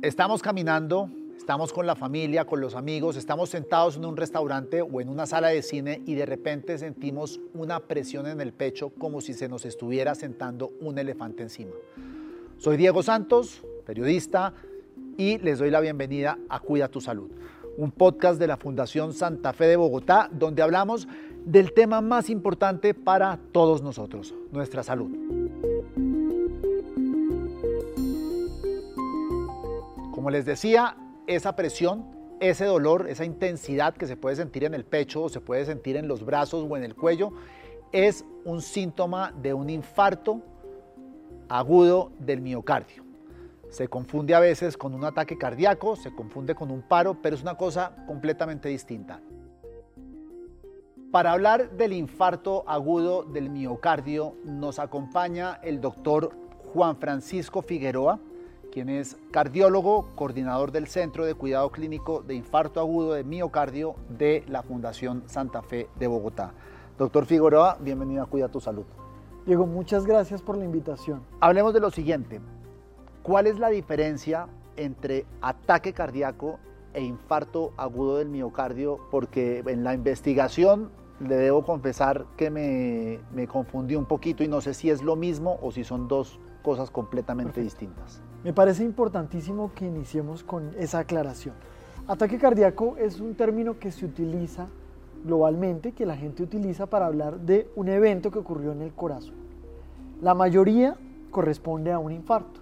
Estamos caminando, estamos con la familia, con los amigos, estamos sentados en un restaurante o en una sala de cine y de repente sentimos una presión en el pecho como si se nos estuviera sentando un elefante encima. Soy Diego Santos, periodista, y les doy la bienvenida a Cuida tu Salud, un podcast de la Fundación Santa Fe de Bogotá, donde hablamos del tema más importante para todos nosotros, nuestra salud. Como les decía, esa presión, ese dolor, esa intensidad que se puede sentir en el pecho se puede sentir en los brazos o en el cuello, es un síntoma de un infarto agudo del miocardio. Se confunde a veces con un ataque cardíaco, se confunde con un paro, pero es una cosa completamente distinta. Para hablar del infarto agudo del miocardio nos acompaña el doctor Juan Francisco Figueroa, quien es cardiólogo, coordinador del Centro de Cuidado Clínico de Infarto Agudo de Miocardio de la Fundación Santa Fe de Bogotá. Doctor Figueroa, bienvenido a Cuida tu Salud. Diego, muchas gracias por la invitación. Hablemos de lo siguiente. ¿Cuál es la diferencia entre ataque cardíaco e infarto agudo del miocardio? Porque en la investigación le debo confesar que me, me confundí un poquito y no sé si es lo mismo o si son dos cosas completamente distintas. Me parece importantísimo que iniciemos con esa aclaración. Ataque cardíaco es un término que se utiliza globalmente, que la gente utiliza para hablar de un evento que ocurrió en el corazón. La mayoría corresponde a un infarto.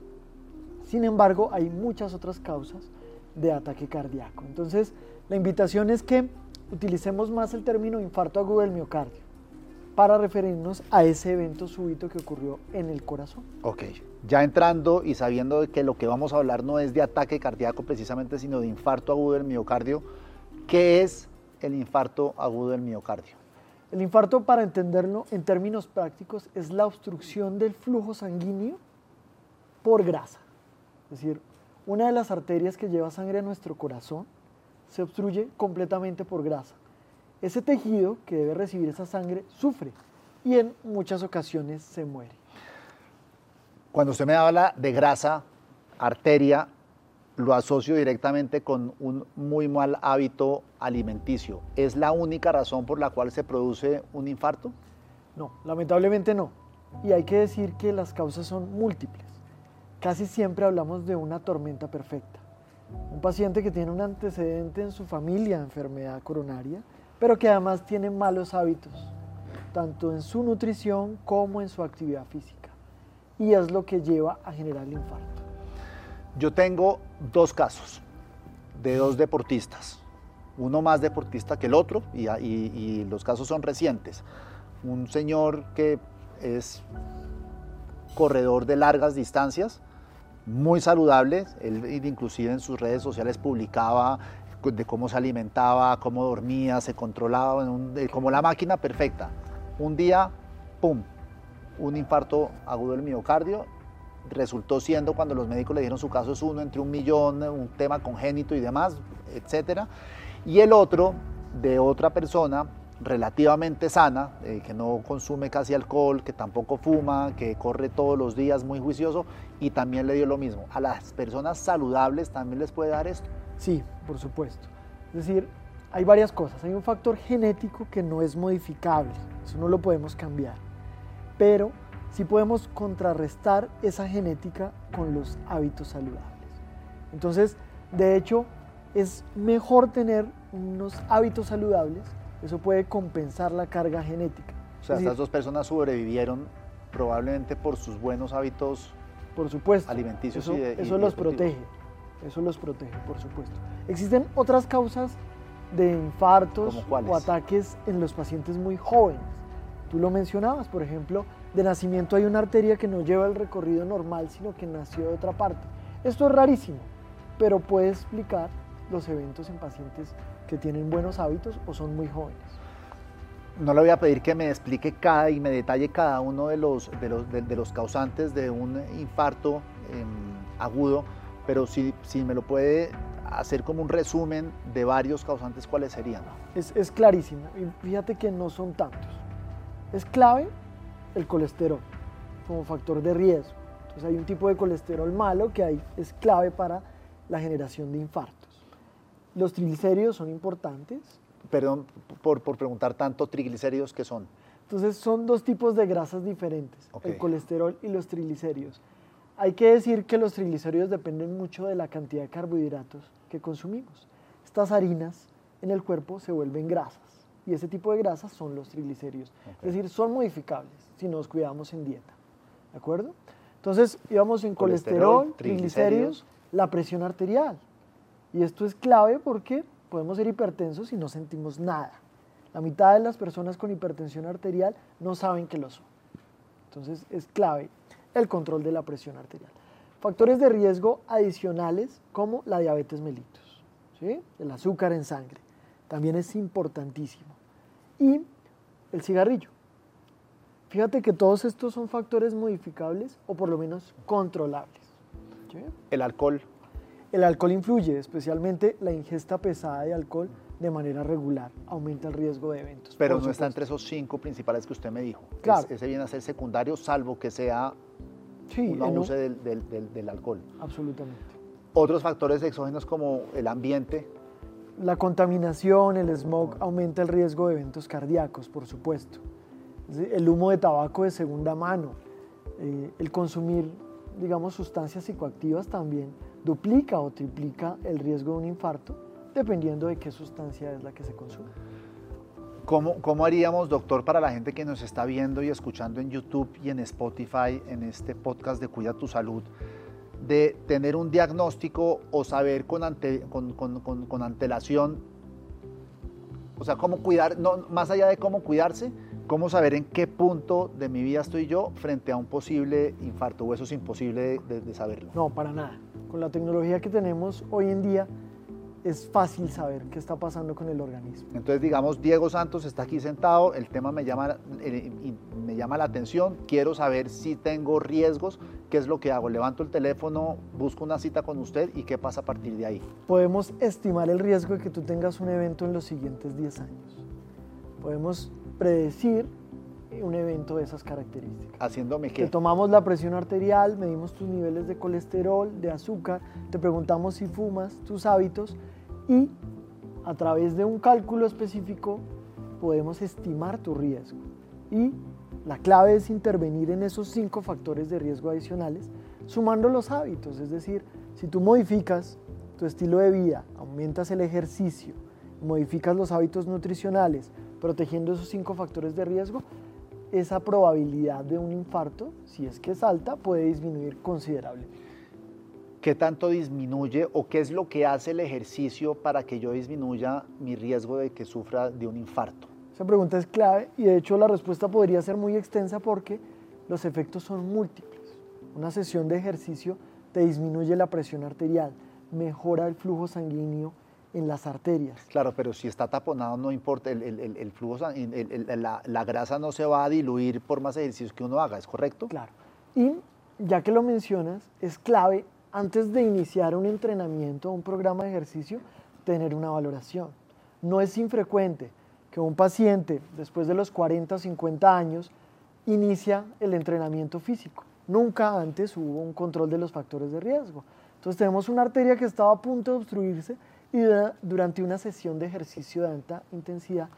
Sin embargo, hay muchas otras causas de ataque cardíaco. Entonces, la invitación es que utilicemos más el término infarto agudo del miocardio para referirnos a ese evento súbito que ocurrió en el corazón. Ok, ya entrando y sabiendo que lo que vamos a hablar no es de ataque cardíaco precisamente, sino de infarto agudo del miocardio, ¿qué es el infarto agudo del miocardio? El infarto, para entenderlo en términos prácticos, es la obstrucción del flujo sanguíneo por grasa. Es decir, una de las arterias que lleva sangre a nuestro corazón se obstruye completamente por grasa ese tejido que debe recibir esa sangre sufre y en muchas ocasiones se muere. Cuando usted me habla de grasa, arteria, lo asocio directamente con un muy mal hábito alimenticio. ¿Es la única razón por la cual se produce un infarto? No, lamentablemente no. Y hay que decir que las causas son múltiples. Casi siempre hablamos de una tormenta perfecta. Un paciente que tiene un antecedente en su familia, enfermedad coronaria, pero que además tiene malos hábitos, tanto en su nutrición como en su actividad física. Y es lo que lleva a generar el infarto. Yo tengo dos casos de dos deportistas, uno más deportista que el otro, y, los casos son recientes. Un señor que es corredor de largas distancias, muy saludable, él inclusive en sus redes sociales publicaba de cómo se alimentaba, cómo dormía, se controlaba, como la máquina perfecta. Un día, ¡pum!, un infarto agudo del miocardio. Resultó siendo, cuando los médicos le dieron su caso, es uno entre un millón, un tema congénito y demás, etc. Y el otro, de otra persona, relativamente sana, eh, que no consume casi alcohol, que tampoco fuma, que corre todos los días muy juicioso y también le dio lo mismo. A las personas saludables también les puede dar esto. Sí, por supuesto. Es decir, hay varias cosas. Hay un factor genético que no es modificable, eso no lo podemos cambiar, pero sí podemos contrarrestar esa genética con los hábitos saludables. Entonces, de hecho, es mejor tener unos hábitos saludables, eso puede compensar la carga genética. O sea, estas dos personas sobrevivieron probablemente por sus buenos hábitos por supuesto, alimenticios. Eso, eso los protege. Eso los protege, por supuesto. Existen otras causas de infartos o ataques en los pacientes muy jóvenes. Tú lo mencionabas, por ejemplo, de nacimiento hay una arteria que no lleva el recorrido normal, sino que nació de otra parte. Esto es rarísimo, pero puede explicar los eventos en pacientes que tienen buenos hábitos o son muy jóvenes. No le voy a pedir que me explique cada y me detalle cada uno de los, de los, de, los causantes de un infarto em, agudo, pero si, si me lo puede hacer como un resumen de varios causantes, ¿cuáles serían? Es, es clarísimo, y fíjate que no son tantos. Es clave el colesterol como factor de riesgo. Entonces hay un tipo de colesterol malo que hay, es clave para la generación de infartos. Los triglicéridos son importantes. Perdón por, por preguntar tanto, triglicéridos, ¿qué son? Entonces son dos tipos de grasas diferentes, el colesterol y los triglicéridos. Hay que decir que los triglicéridos dependen mucho de la cantidad de carbohidratos que consumimos. Estas harinas en el cuerpo se vuelven grasas y ese tipo de grasas son los triglicéridos. Es decir, son modificables si nos cuidamos en dieta. ¿De acuerdo? Entonces íbamos en colesterol, triglicéridos, la presión arterial. Y esto es clave porque podemos ser hipertensos y no sentimos nada. La mitad de las personas con hipertensión arterial no saben que lo son. Entonces es clave el control de la presión arterial. Factores de riesgo adicionales como la diabetes mellitus, el azúcar en sangre, también es importantísimo. Y el cigarrillo. Fíjate que todos estos son factores modificables o por lo menos controlables. El alcohol. El alcohol influye, especialmente la ingesta pesada de alcohol de manera regular, aumenta el riesgo de eventos. Pero no está entre esos cinco principales que usted me dijo. Claro. ese viene a ser secundario, salvo que sea sí, un abuso del, del, alcohol. Absolutamente. Otros factores exógenos como el ambiente. La contaminación, el smog, aumenta el riesgo de eventos cardíacos, por supuesto. El humo de tabaco de segunda mano, eh, el consumir, digamos, sustancias psicoactivas también duplica o triplica el riesgo de un infarto dependiendo de qué sustancia es la que se consume. ¿Cómo, ¿Cómo, haríamos, doctor, para la gente que nos está viendo y escuchando en YouTube y en Spotify, en este podcast de Cuida tu Salud, de tener un diagnóstico o saber con, con, con, con antelación, o sea, cómo cuidar, no, más allá de cómo cuidarse, cómo saber en qué punto de mi vida estoy yo frente a un posible infarto, o eso es imposible de saberlo? No, para nada. Con la tecnología que tenemos hoy en día, es fácil saber qué está pasando con el organismo. Entonces, digamos, Diego Santos está aquí sentado, el tema me llama, eh, me llama la atención, quiero saber si tengo riesgos, qué es lo que hago, levanto el teléfono, busco una cita con usted y qué pasa a partir de ahí. Podemos estimar el riesgo de que tú tengas un evento en los siguientes 10 años. Podemos predecir un evento de esas características. ¿Haciéndome qué? Te tomamos la presión arterial, medimos tus niveles de colesterol, de azúcar, te preguntamos si fumas, tus hábitos y a través de un cálculo específico podemos estimar tu riesgo. Y la clave es intervenir en esos cinco factores de riesgo adicionales sumando los hábitos, es decir, si tú modificas tu estilo de vida, aumentas el ejercicio, modificas los hábitos nutricionales, protegiendo esos cinco factores de riesgo, esa probabilidad de un infarto, si es que es alta, puede disminuir considerablemente. ¿Qué tanto disminuye o qué es lo que hace el ejercicio para que yo disminuya mi riesgo de que sufra de un infarto? Esa pregunta es clave y de hecho la respuesta podría ser muy extensa porque los efectos son múltiples. Una sesión de ejercicio te disminuye la presión arterial, mejora el flujo sanguíneo, en las arterias. Claro, pero si está taponado no importa, el, el, el flujo, la, la, grasa no se va a diluir por más ejercicios que uno haga, ¿es correcto? Claro. Y ya que lo mencionas, es clave antes de iniciar un entrenamiento o un programa de ejercicio, tener una valoración. No es infrecuente que un paciente después de los 40 o 50 años inicia el entrenamiento físico. Nunca antes hubo un control de los factores de riesgo. Entonces tenemos una arteria que estaba a punto de obstruirse y durante una sesión de ejercicio de alta intensidad,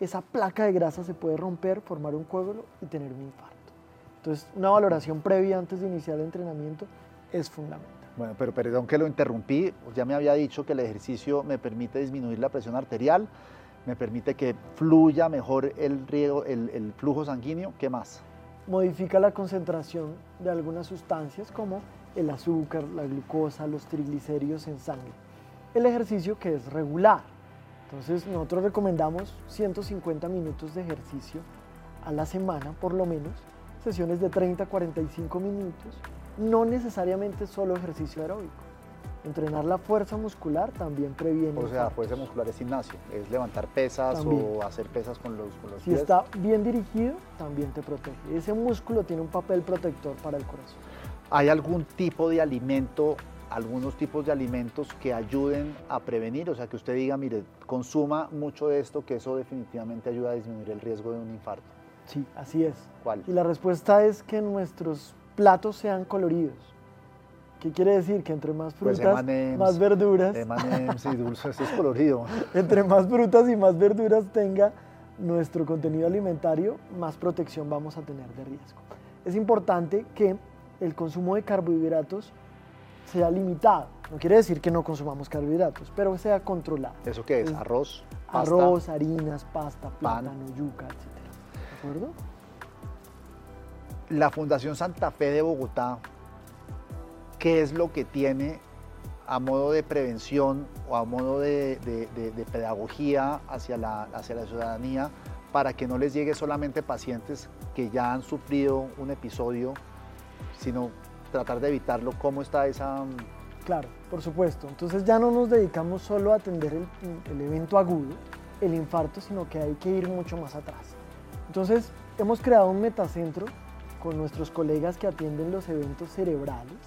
esa placa de grasa se puede romper, formar un coágulo y tener un infarto. Entonces, una valoración previa antes de iniciar el entrenamiento es fundamental. Bueno, pero perdón que lo interrumpí, ya me había dicho que el ejercicio me permite disminuir la presión arterial, me permite que fluya mejor el, riego, el, flujo sanguíneo, ¿qué más? Modifica la concentración de algunas sustancias como el azúcar, la glucosa, los triglicéridos en sangre el ejercicio que es regular. Entonces nosotros recomendamos 150 minutos de ejercicio a la semana por lo menos, sesiones de 30 a 45 minutos, no necesariamente solo ejercicio aeróbico. Entrenar la fuerza muscular también previene. O sea, fuerza muscular es gimnasio, es levantar pesas o hacer pesas con los, con Si está bien dirigido, también te protege. Ese músculo tiene un papel protector para el corazón. ¿Hay algún tipo de alimento algunos tipos de alimentos que ayuden a prevenir, o sea, que usted diga, mire, consuma mucho de esto, que eso definitivamente ayuda a disminuir el riesgo de un infarto. Sí, así es. ¿Cuál? Y la respuesta es que nuestros platos sean coloridos, ¿Qué quiere decir? Que entre más Pues frutas, M&Ms, más verduras, y dulces, es colorido. entre más frutas y más verduras tenga nuestro contenido alimentario, más protección vamos a tener de riesgo. Es importante que el consumo de carbohidratos sea limitado. No quiere decir que no consumamos carbohidratos, pero sea controlado. ¿Eso qué es? Es Arroz, pasta. Arroz, harinas, pasta, Pan. plátano, yuca, etc. ¿De acuerdo? La Fundación Santa Fe de Bogotá, ¿qué es lo que tiene a modo de prevención o a modo de, pedagogía hacia la, hacia la ciudadanía para que no les llegue solamente pacientes que ya han sufrido un episodio, sino tratar de evitarlo? ¿Cómo está esa...? Claro, por supuesto. Entonces ya no nos dedicamos solo a atender el, el evento agudo, el infarto, sino que hay que ir mucho más atrás. Entonces hemos creado un metacentro con nuestros colegas que atienden los eventos cerebrales,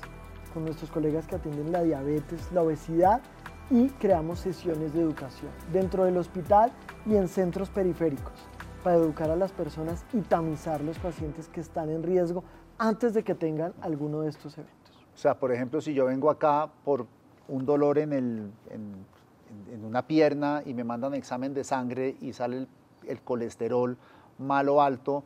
con nuestros colegas que atienden la diabetes, la obesidad y creamos sesiones de educación dentro del hospital y en centros periféricos para educar a las personas y tamizar los pacientes que están en riesgo antes de que tengan alguno de estos eventos. O sea, por ejemplo, si yo vengo acá por un dolor en, el, en, en- una pierna y me mandan examen de sangre y sale el, el colesterol malo alto,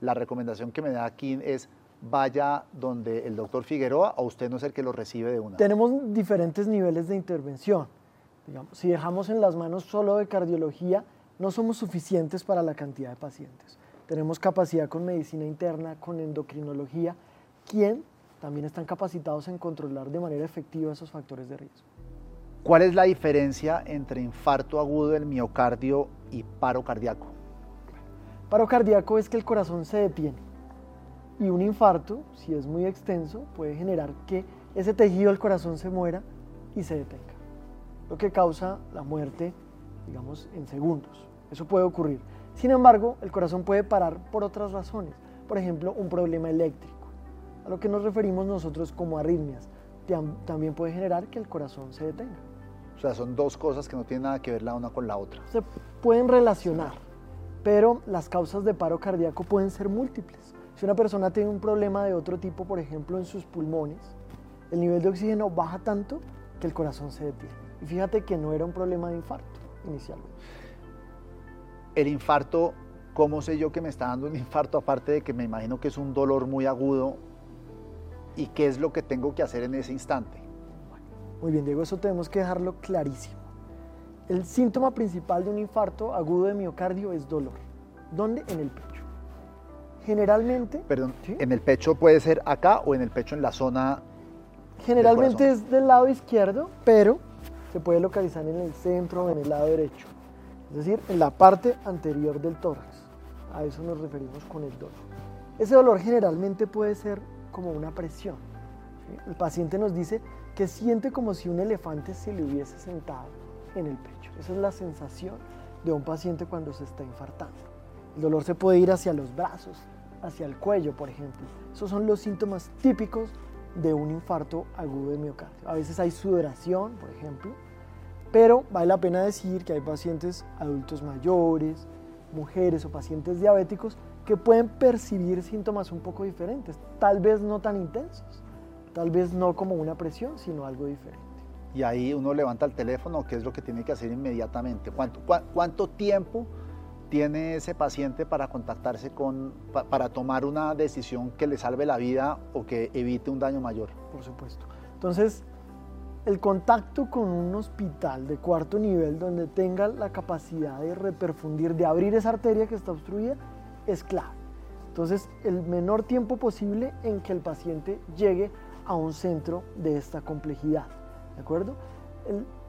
la recomendación que me da aquí es vaya donde el doctor Figueroa o usted no es el que lo recibe de una. Tenemos diferentes niveles de intervención. Digamos, si dejamos en las manos solo de cardiología, no somos suficientes para la cantidad de pacientes. Tenemos capacidad con medicina interna, con endocrinología, quien también están capacitados en controlar de manera efectiva esos factores de riesgo. ¿Cuál es la diferencia entre infarto agudo del miocardio y paro cardíaco? Paro cardíaco es que el corazón se detiene y un infarto, si es muy extenso, puede generar que ese tejido del corazón se muera y se detenga, lo que causa la muerte, digamos, en segundos. Eso puede ocurrir. Sin embargo, el corazón puede parar por otras razones, por ejemplo, un problema eléctrico, a lo que nos referimos nosotros como arritmias. Tam- También puede generar que el corazón se detenga. O sea, son dos cosas que no tienen nada que ver la una con la otra. se pueden relacionar, pero las causas de paro cardíaco pueden ser múltiples. Si una persona tiene un problema de otro tipo, por ejemplo en sus pulmones, el nivel de oxígeno baja tanto que el corazón se detiene. Y fíjate que no era un problema de infarto inicialmente. El infarto, ¿cómo sé yo que me está dando un infarto? Aparte de que me imagino que es un dolor muy agudo. ¿Y qué es lo que tengo que hacer en ese instante? Muy bien, Diego, eso tenemos que dejarlo clarísimo. El síntoma principal de un infarto agudo de miocardio es dolor. ¿Dónde? En el pecho. Generalmente, Perdón, ¿Sí? ¿en el pecho puede ser acá o en el pecho en la zona? Generalmente es del lado izquierdo, pero se puede localizar en el centro o en el lado derecho. Es decir, en la parte anterior del tórax. A eso nos referimos con el dolor. Ese dolor generalmente puede ser como una presión. ¿sí? El paciente nos dice que siente como si un elefante se le hubiese sentado en el pecho. Esa es la sensación de un paciente cuando se está infartando. El dolor se puede ir hacia los brazos, hacia el cuello, por ejemplo. Esos son los síntomas típicos de un infarto agudo de miocardio. A veces hay sudoración, por ejemplo, pero vale la pena decir que hay pacientes adultos mayores, mujeres o pacientes diabéticos que pueden percibir síntomas un poco diferentes, tal vez no tan intensos, tal vez no como una presión, sino algo diferente. Y ahí uno levanta el teléfono, ¿qué es lo que tiene que hacer inmediatamente? ¿Cuánto, tiempo tiene ese paciente para contactarse con, pa- para tomar una decisión que le salve la vida o que evite un daño mayor? por supuesto. Entonces, el contacto con un hospital de cuarto nivel donde tenga la capacidad de reperfundir, de abrir esa arteria que está obstruida, es clave. Entonces, el menor tiempo posible en que el paciente llegue a un centro de esta complejidad. ¿De acuerdo?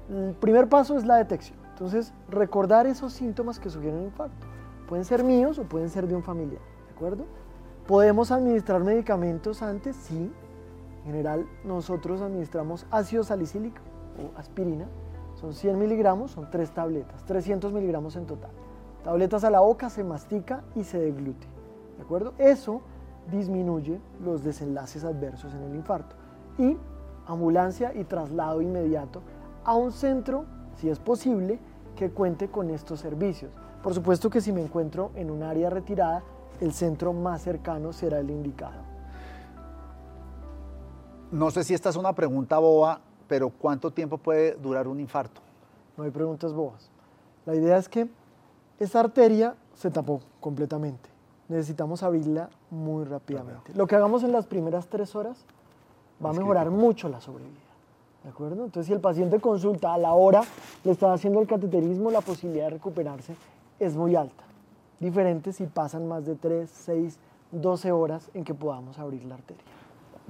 El primer paso es la detección. Entonces, recordar esos síntomas que sugieren un infarto. Pueden ser míos o pueden ser de un familiar. ¿De acuerdo? ¿Podemos administrar medicamentos antes? Sí. En general, nosotros administramos ácido salicílico o aspirina. Son 100 miligramos, son tres tabletas, 300 miligramos en total. Tabletas a la boca, se mastica y se deglute. ¿De acuerdo? Eso disminuye los desenlaces adversos en el infarto. Y ambulancia y traslado inmediato a un centro, si es posible, que cuente con estos servicios. Por supuesto que si me encuentro en un área retirada, el centro más cercano será el indicado. No sé si esta es una pregunta boba, pero ¿cuánto tiempo puede durar un infarto? No hay preguntas bobas. La idea es que esa arteria se tapó completamente. Necesitamos abrirla muy rápidamente. Lo que hagamos en las primeras tres horas va a mejorar mucho la sobrevida. ¿De acuerdo? Entonces, si el paciente consulta a la hora, le está haciendo el cateterismo, la posibilidad de recuperarse es muy alta. Diferente si pasan más de 3, 6, 12 horas en que podamos abrir la arteria.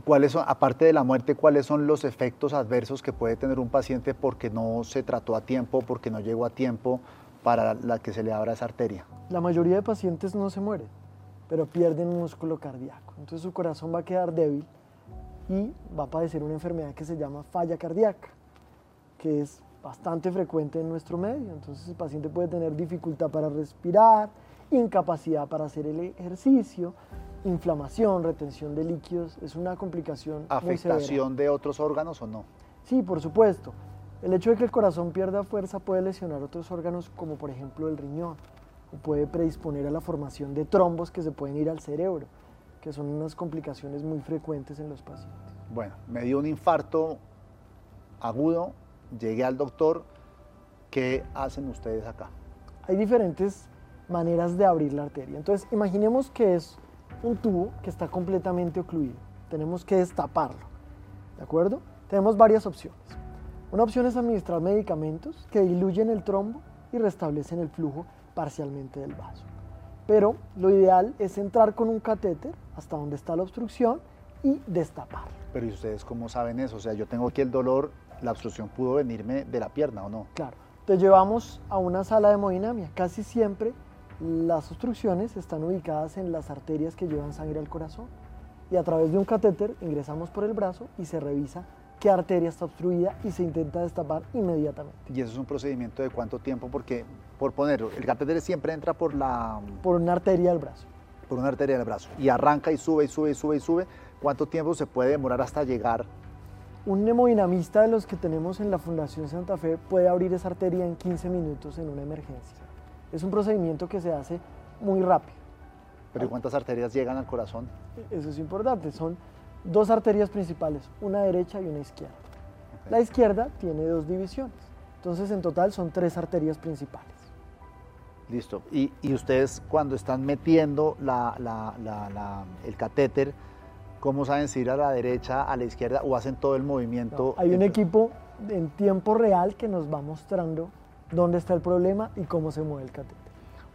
¿Cuáles son, aparte de la muerte, cuáles son los efectos adversos que puede tener un paciente porque no se trató a tiempo, porque no llegó a tiempo para la que se le abra esa arteria? La mayoría de pacientes no se mueren, pero pierden músculo cardíaco. Entonces su corazón va a quedar débil y va a padecer una enfermedad que se llama falla cardíaca, que es bastante frecuente en nuestro medio. Entonces el paciente puede tener dificultad para respirar, incapacidad para hacer el ejercicio, inflamación, retención de líquidos, es una complicación. ¿Afectación de otros órganos o no? Sí, por supuesto. El hecho de que el corazón pierda fuerza puede lesionar otros órganos como por ejemplo el riñón o puede predisponer a la formación de trombos que se pueden ir al cerebro, que son unas complicaciones muy frecuentes en los pacientes. Bueno, me dio un infarto agudo, llegué al doctor, ¿qué hacen ustedes acá? Hay diferentes maneras de abrir la arteria. Entonces, imaginemos que es un tubo que está completamente ocluido. Tenemos que destaparlo. ¿De acuerdo? Tenemos varias opciones. Una opción es administrar medicamentos que diluyen el trombo y restablecen el flujo parcialmente del vaso. Pero lo ideal es entrar con un catéter hasta donde está la obstrucción y destapar. Pero ¿y ustedes cómo saben eso? O sea, yo tengo aquí el dolor, la obstrucción pudo venirme de la pierna o no. Claro. Te llevamos a una sala de hemodinamia. Casi siempre las obstrucciones están ubicadas en las arterias que llevan sangre al corazón y a través de un catéter ingresamos por el brazo y se revisa qué arteria está obstruida y se intenta destapar inmediatamente. ¿Y eso es un procedimiento de cuánto tiempo? Porque, por ponerlo, el catéter siempre entra por la... Por una arteria del brazo. Por una arteria del brazo. Y arranca y sube y sube y sube y sube. ¿Cuánto tiempo se puede demorar hasta llegar? Un hemodinamista de los que tenemos en la Fundación Santa Fe puede abrir esa arteria en 15 minutos en una emergencia. Es un procedimiento que se hace muy rápido. ¿Pero cuántas arterias llegan al corazón? Eso es importante, son dos arterias principales, una derecha y una izquierda. La izquierda tiene dos divisiones, entonces en total son tres arterias principales. Listo. ¿Y, ustedes cuando están metiendo el catéter, cómo saben si ir a la derecha, a la izquierda o hacen todo el movimiento? hay un equipo en tiempo real que nos va mostrando dónde está el problema y cómo se mueve el catéter.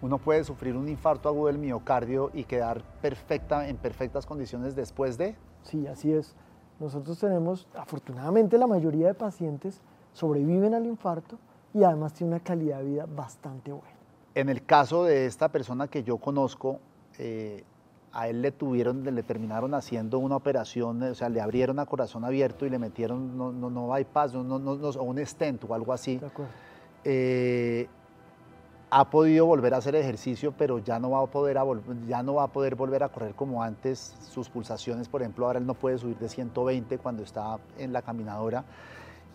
Uno puede sufrir un infarto agudo del miocardio y quedar perfecta, en perfectas condiciones después de... Sí, así es. Nosotros tenemos, afortunadamente la mayoría de pacientes sobreviven al infarto y además tienen una calidad de vida bastante buena. En el caso de esta persona que yo conozco, eh, a él le tuvieron, le terminaron haciendo una operación, o sea, le abrieron a corazón abierto y le metieron, no, no, no bypass, no, no, no, un stent o algo así. De acuerdo eh, ha podido volver a hacer ejercicio, pero ya no, va a poder ya no va a poder volver a correr como antes. Sus pulsaciones, por ejemplo, ahora él no puede subir de 120 cuando está en la caminadora.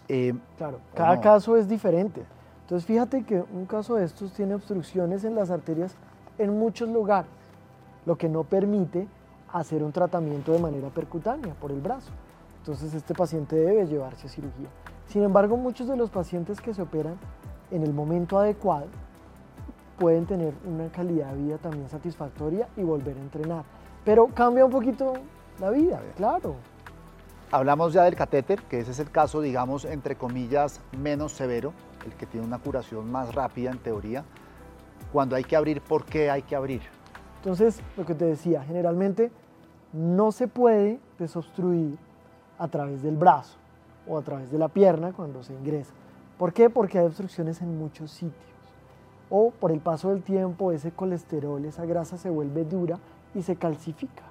Eh, claro, cada caso es diferente. Entonces fíjate que un caso de estos tiene obstrucciones en las arterias en muchos lugares, lo que no permite hacer un tratamiento de manera percutánea por el brazo. Entonces este paciente debe llevarse a cirugía. Sin embargo, muchos de los pacientes que se operan en el momento adecuado, pueden tener una calidad de vida también satisfactoria y volver a entrenar. Pero cambia un poquito la vida, claro. Hablamos ya del catéter, que ese es el caso, digamos, entre comillas, menos severo, el que tiene una curación más rápida en teoría. Cuando hay que abrir, ¿por qué hay que abrir? Entonces, lo que te decía, generalmente no se puede desobstruir a través del brazo o a través de la pierna cuando se ingresa. ¿Por qué? Porque hay obstrucciones en muchos sitios. O por el paso del tiempo ese colesterol, esa grasa se vuelve dura y se calcifica.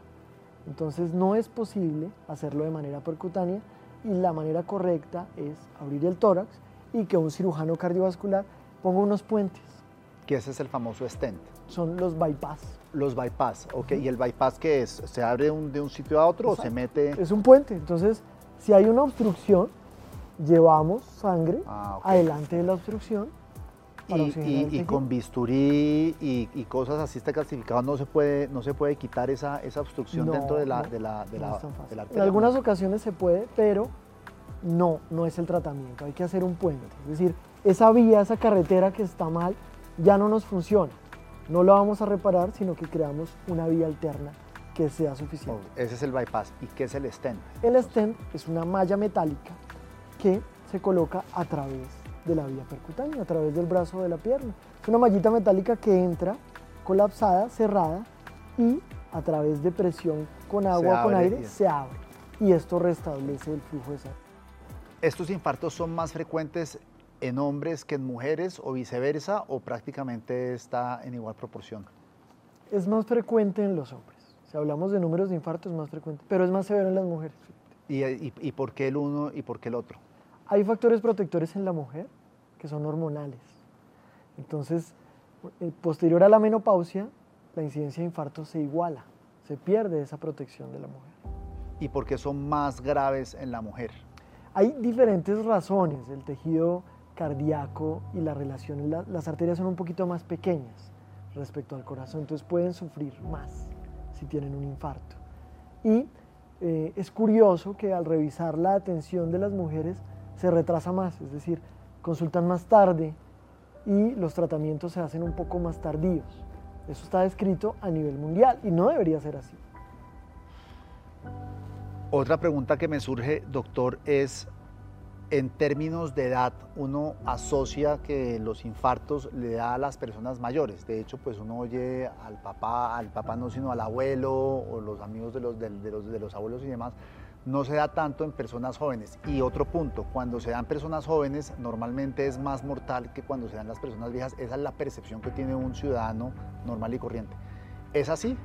Entonces no es posible hacerlo de manera percutánea y la manera correcta es abrir el tórax y que un cirujano cardiovascular ponga unos puentes. Que ese es el famoso stent. Son los bypass. Los bypass, ok. ¿Y el bypass qué es? ¿Se abre de un sitio a otro o se mete? Es un puente. Entonces, si hay una obstrucción, llevamos sangre ah, adelante de la obstrucción para y, con bisturí y, y cosas así está clasificado, no se puede, no se puede quitar esa, esa obstrucción No, dentro de la, no, de la, de de En algunas ocasiones se puede, pero no, no es el tratamiento. Hay que hacer un puente. Es decir, esa vía, esa carretera que está mal, ya no nos funciona. No la vamos a reparar, sino que creamos una vía alterna que sea Oh, suficiente. ese es el bypass. ¿Y qué es el stent? El stent es una malla metálica que se coloca a través de la vía percutánea, a través del brazo de la pierna. Es una mallita metálica que entra colapsada, cerrada y a través de presión con agua con aire se abre. Y esto restablece el flujo de sangre. ¿Estos infartos son más frecuentes en hombres que en mujeres o viceversa o prácticamente está en igual proporción? Es más frecuente en los hombres. Si hablamos de números de infarto es más frecuente, pero es más severo en las mujeres. ¿Y, y, y por qué el uno y por qué el otro? Hay factores protectores en la mujer que son hormonales. Entonces, eh, posterior a la menopausia, la incidencia de infarto se iguala, se pierde esa protección de la mujer. ¿Y por qué son más graves en la mujer? Hay diferentes razones, el tejido cardíaco y la relación, la- las arterias son un poquito más pequeñas respecto al corazón, entonces pueden sufrir más si tienen un infarto. Y eh, es curioso que al revisar la atención de las mujeres se retrasa más, es decir, consultan más tarde y los tratamientos se hacen un poco más tardíos. Eso está descrito a nivel mundial y no debería ser así. Otra pregunta que me surge, doctor, es en términos de edad, uno asocia que los infartos le da a las personas mayores. De hecho, pues uno oye al papá, al papá no, sino al abuelo o los amigos de los, de, los, de los abuelos y demás. No se da tanto en personas jóvenes. Y otro punto, cuando se dan personas jóvenes, normalmente es más mortal que cuando se dan las personas viejas. Esa es la percepción que tiene un ciudadano normal y corriente. ¿Es así?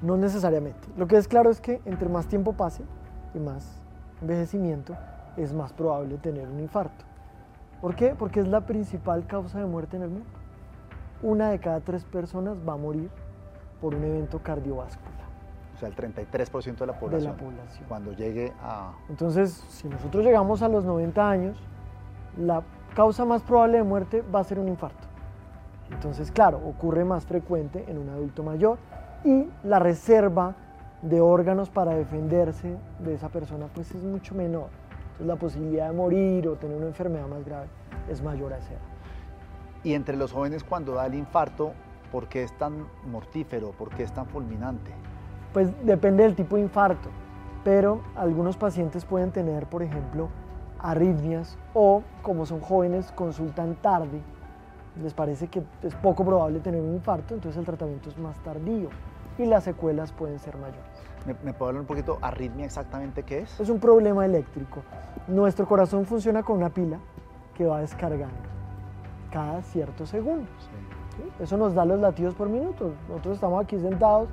No necesariamente. Lo que es claro es que entre más tiempo pase y más envejecimiento, es más probable tener un infarto. ¿Por qué? Porque es la principal causa de muerte en el mundo. Una de cada tres personas va a morir por un evento cardiovascular O sea, el 33% de la de población. la población. Cuando llegue a... Entonces, si nosotros llegamos a los 90 años, la causa más probable de muerte va a ser un infarto. Entonces, claro, ocurre más frecuente en un adulto mayor y la reserva de órganos para defenderse de esa persona pues es mucho menor. Entonces, la posibilidad de morir o tener una enfermedad más grave es mayor a esa edad. Y entre los jóvenes cuando da el infarto, ¿por qué es tan mortífero? ¿Por qué es tan fulminante? Pues depende del tipo de infarto, pero algunos pacientes pueden tener, por ejemplo, arritmias o como son jóvenes consultan tarde, les parece que es poco probable tener un infarto, entonces el tratamiento es más tardío y las secuelas pueden ser mayores. ¿Me, me puede hablar un poquito arritmia exactamente qué es? Es un problema eléctrico. Nuestro corazón funciona con una pila que va descargando cada ciertos segundos. Sí. ¿sí? Eso nos da los latidos por minuto. Nosotros estamos aquí sentados,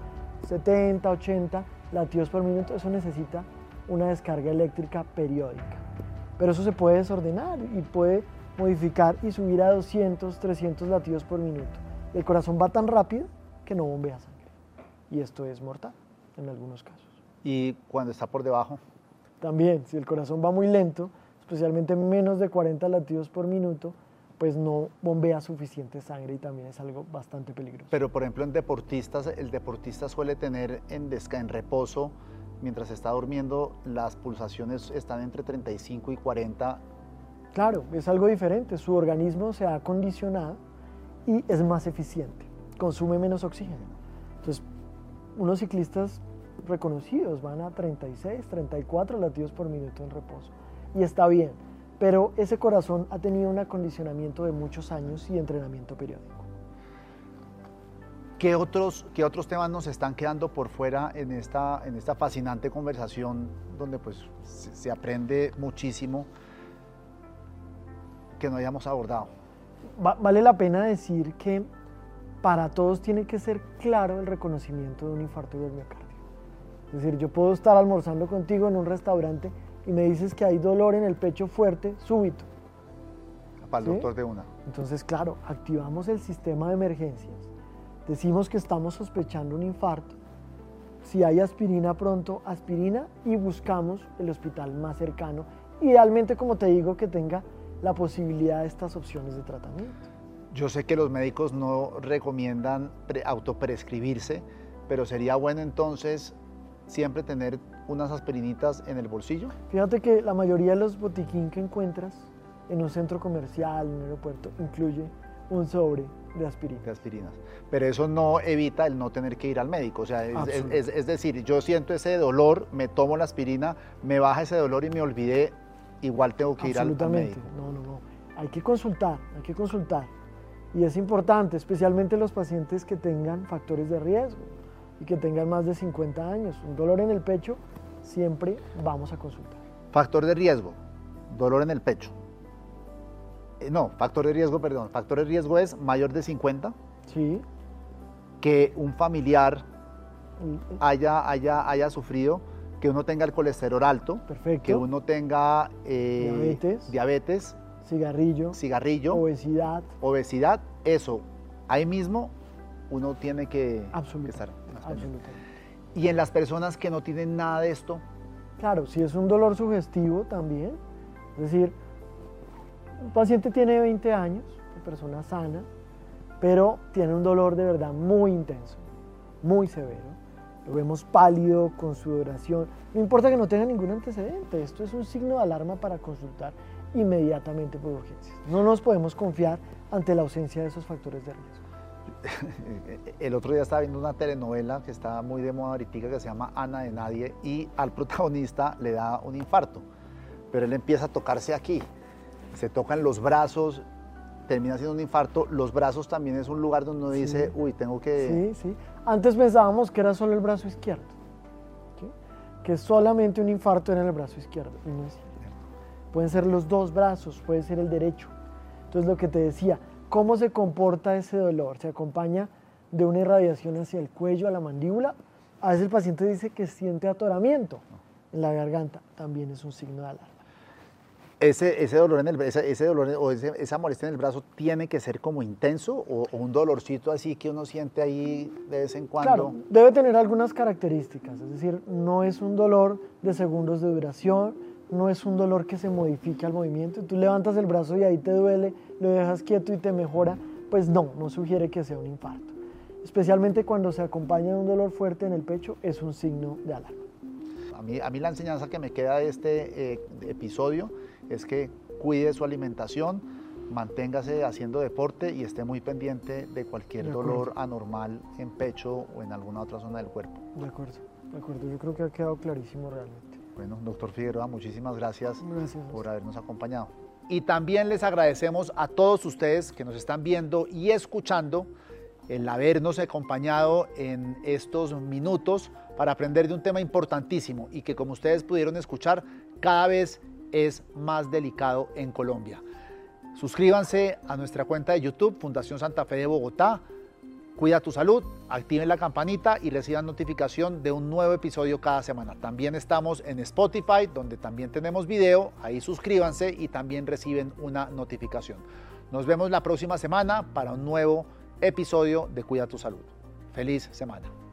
70, 80 latidos por minuto. Eso necesita una descarga eléctrica periódica. Pero eso se puede desordenar y puede modificar y subir a 200, 300 latidos por minuto. El corazón va tan rápido que no bombea sangre. Y esto es mortal en algunos casos. Y cuando está por debajo, También, si el corazón va muy lento, especialmente menos de 40 latidos por minuto, pues no bombea suficiente sangre y también es algo bastante peligroso. pero por ejemplo en deportistas, el deportista suele tener en, desca en reposo, mientras está durmiendo, las pulsaciones están entre 35 y 40. Claro, es algo diferente. Su organismo se ha acondicionado y es más eficiente, consume menos oxígeno. Entonces, unos ciclistas reconocidos van a 36, 34 latidos por minuto en reposo. Y está bien, pero ese corazón ha tenido un acondicionamiento de muchos años y entrenamiento periódico. ¿Qué otros, ¿Qué otros temas nos están quedando por fuera en esta, en esta fascinante conversación donde pues se, se aprende muchísimo que no hayamos abordado? Va- vale la pena decir que para todos tiene que ser claro el reconocimiento de un infarto del miocardio. Es decir, yo puedo estar almorzando contigo en un restaurante y me dices que hay dolor en el pecho fuerte, súbito. Para el ¿Sí? doctor de una. Entonces, claro, activamos el sistema de emergencias. Decimos que estamos sospechando un infarto. Si hay aspirina pronto, aspirina y buscamos el hospital más cercano. Idealmente, como te digo, que tenga la posibilidad de estas opciones de tratamiento. Yo sé que los médicos no recomiendan autoprescribirse, pero sería bueno entonces siempre tener unas aspirinitas en el bolsillo. Fíjate que la mayoría de los botiquín que encuentras en un centro comercial, en un aeropuerto, incluye un sobre de aspirinas. De aspirinas. Pero eso no evita el no tener que ir al médico. O sea, es, decir, yo siento ese dolor, me tomo la aspirina, me baja ese dolor y me olvidé, igual tengo que ir al, médico. No, no, no. Hay que consultar, hay que consultar. Y es importante, especialmente los pacientes que tengan factores de riesgo y que tengan más de 50 años. Un dolor en el pecho, siempre vamos a consultar. Factor de riesgo, dolor en el pecho. Eh, no, factor de riesgo, perdón. Factor de riesgo es mayor de 50. Sí. Que un familiar haya, haya, haya sufrido, que uno tenga el colesterol alto, Perfecto. que uno tenga eh, diabetes, diabetes cigarrillo, cigarrillo, obesidad. Obesidad, eso, ahí mismo uno tiene que, estar. Absolutamente. Y en las personas que no tienen nada de esto. Claro, si es un dolor sugestivo también, es decir, un paciente tiene 20 años, una persona sana, pero tiene un dolor de verdad muy intenso, muy severo. Lo vemos pálido, con sudoración. No importa que no tenga ningún antecedente, esto es un signo de alarma para consultar inmediatamente por urgencias. No nos podemos confiar ante la ausencia de esos factores de riesgo. El otro día estaba viendo una telenovela que está muy de moda ahorita que se llama Ana de Nadie y al protagonista le da un infarto, pero él empieza a tocarse aquí, se tocan los brazos, termina siendo un infarto, los brazos también es un lugar donde uno dice, uy, tengo que... Sí, sí. Antes pensábamos que era solo el brazo izquierdo, que solamente un infarto era en el brazo izquierdo, y no es pueden ser los dos brazos, puede ser el derecho. Entonces lo que te decía, ¿cómo se comporta ese dolor? ¿Se acompaña de una irradiación hacia el cuello, a la mandíbula? A veces el paciente dice que siente atoramiento en la garganta, también es un signo de alarma. Ese, ese dolor en el ese, dolor o esa molestia en el brazo tiene que ser como intenso o, un dolorcito así que uno siente ahí de vez en cuando. Claro, debe tener algunas características, es decir, no es un dolor de segundos de duración, no es un dolor que se modifique al movimiento. Tú levantas el brazo y ahí te duele, lo dejas quieto y te mejora. Pues no, no sugiere que sea un infarto. Especialmente cuando se acompaña de un dolor fuerte en el pecho, es un signo de alarma. A mí, a mí la enseñanza que me queda de este eh, episodio es que cuide su alimentación, manténgase haciendo deporte y esté muy pendiente de cualquier dolor anormal en pecho o en alguna otra zona del cuerpo. De acuerdo, de acuerdo. Yo creo que ha quedado clarísimo realmente. Bueno, doctor Figueroa, muchísimas gracias, por habernos acompañado. Y también les agradecemos a todos ustedes que nos están viendo y escuchando el habernos acompañado en estos minutos para aprender de un tema importantísimo y que como ustedes pudieron escuchar, cada vez es más delicado en Colombia. Suscríbanse a nuestra cuenta de YouTube, Fundación Santa Fe de Bogotá. Cuida tu salud, activen la campanita y reciban notificación de un nuevo episodio cada semana. También estamos en Spotify, donde también tenemos video. Ahí suscríbanse y también reciben una notificación. Nos vemos la próxima semana para un nuevo episodio de Cuida tu salud. Feliz semana.